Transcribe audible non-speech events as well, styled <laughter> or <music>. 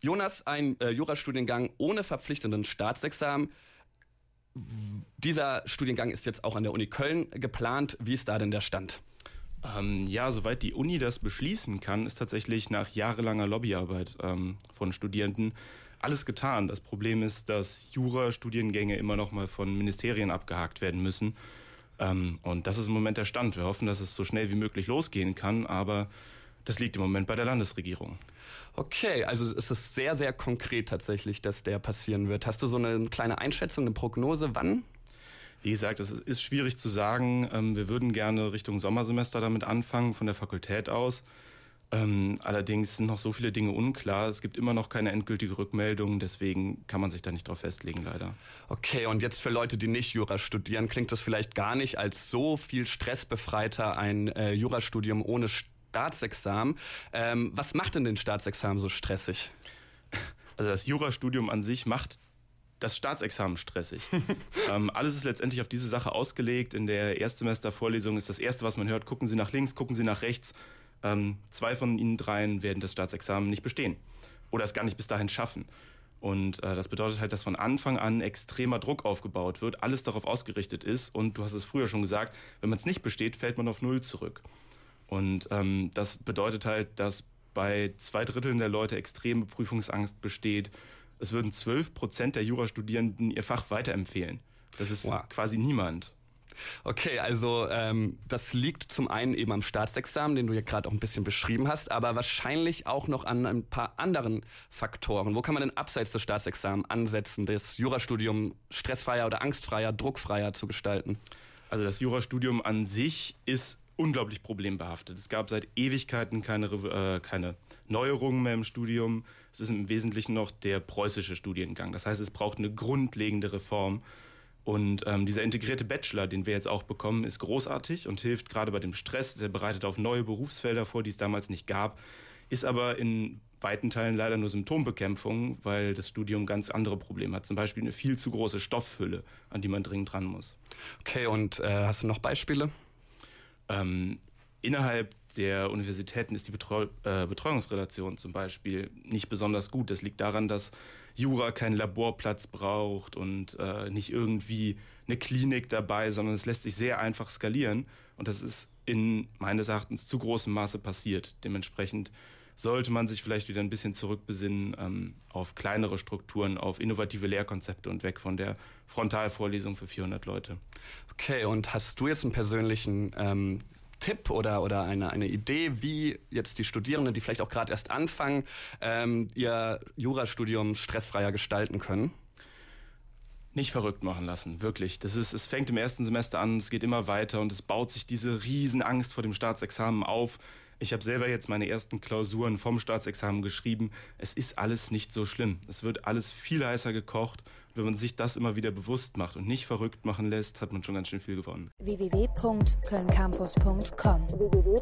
Jonas, ein äh, Jurastudiengang ohne verpflichtenden Staatsexamen. Dieser Studiengang ist jetzt auch an der Uni Köln geplant. Wie ist da denn der Stand? Ähm, ja, soweit die Uni das beschließen kann, ist tatsächlich nach jahrelanger Lobbyarbeit ähm, von Studierenden alles getan. Das Problem ist, dass Jura-Studiengänge immer noch mal von Ministerien abgehakt werden müssen. Ähm, und das ist im Moment der Stand. Wir hoffen, dass es so schnell wie möglich losgehen kann, aber das liegt im Moment bei der Landesregierung. Okay, also es ist sehr, sehr konkret tatsächlich, dass der passieren wird. Hast du so eine kleine Einschätzung, eine Prognose, wann? Wie gesagt, es ist schwierig zu sagen. Ähm, wir würden gerne Richtung Sommersemester damit anfangen, von der Fakultät aus. Ähm, allerdings sind noch so viele Dinge unklar. Es gibt immer noch keine endgültige Rückmeldung, deswegen kann man sich da nicht drauf festlegen, leider. Okay, und jetzt für Leute, die nicht Jura studieren, klingt das vielleicht gar nicht als so viel stressbefreiter ein äh, Jurastudium ohne Staatsexamen. Ähm, was macht denn den Staatsexamen so stressig? Also das Jurastudium an sich macht das Staatsexamen stressig. <laughs> ähm, alles ist letztendlich auf diese Sache ausgelegt. In der Erstsemestervorlesung ist das Erste, was man hört, gucken Sie nach links, gucken Sie nach rechts. Ähm, zwei von ihnen dreien werden das Staatsexamen nicht bestehen oder es gar nicht bis dahin schaffen. Und äh, das bedeutet halt, dass von Anfang an extremer Druck aufgebaut wird, alles darauf ausgerichtet ist. Und du hast es früher schon gesagt, wenn man es nicht besteht, fällt man auf Null zurück. Und ähm, das bedeutet halt, dass bei zwei Dritteln der Leute extreme Prüfungsangst besteht. Es würden zwölf Prozent der Jurastudierenden ihr Fach weiterempfehlen. Das ist wow. quasi niemand. Okay, also ähm, das liegt zum einen eben am Staatsexamen, den du ja gerade auch ein bisschen beschrieben hast, aber wahrscheinlich auch noch an ein paar anderen Faktoren. Wo kann man denn abseits des Staatsexamens ansetzen, das Jurastudium stressfreier oder angstfreier, druckfreier zu gestalten? Also das Jurastudium an sich ist unglaublich problembehaftet. Es gab seit Ewigkeiten keine, äh, keine Neuerungen mehr im Studium. Es ist im Wesentlichen noch der preußische Studiengang. Das heißt, es braucht eine grundlegende Reform. Und ähm, dieser integrierte Bachelor, den wir jetzt auch bekommen, ist großartig und hilft gerade bei dem Stress. Der bereitet auf neue Berufsfelder vor, die es damals nicht gab, ist aber in weiten Teilen leider nur Symptombekämpfung, weil das Studium ganz andere Probleme hat. Zum Beispiel eine viel zu große Stofffülle, an die man dringend dran muss. Okay, und äh, hast du noch Beispiele? Ähm, innerhalb der Universitäten ist die Betreu äh, Betreuungsrelation zum Beispiel nicht besonders gut. Das liegt daran, dass Jura keinen Laborplatz braucht und äh, nicht irgendwie eine Klinik dabei, sondern es lässt sich sehr einfach skalieren. Und das ist in meines Erachtens zu großem Maße passiert. Dementsprechend sollte man sich vielleicht wieder ein bisschen zurückbesinnen ähm, auf kleinere Strukturen, auf innovative Lehrkonzepte und weg von der Frontalvorlesung für 400 Leute. Okay, und hast du jetzt einen persönlichen ähm, Tipp oder, oder eine, eine Idee, wie jetzt die Studierenden, die vielleicht auch gerade erst anfangen, ähm, ihr Jurastudium stressfreier gestalten können? Nicht verrückt machen lassen, wirklich. Das ist, es fängt im ersten Semester an, es geht immer weiter und es baut sich diese Riesenangst vor dem Staatsexamen auf. Ich habe selber jetzt meine ersten Klausuren vom Staatsexamen geschrieben. Es ist alles nicht so schlimm. Es wird alles viel heißer gekocht. Wenn man sich das immer wieder bewusst macht und nicht verrückt machen lässt, hat man schon ganz schön viel gewonnen. www.kölncampus.com www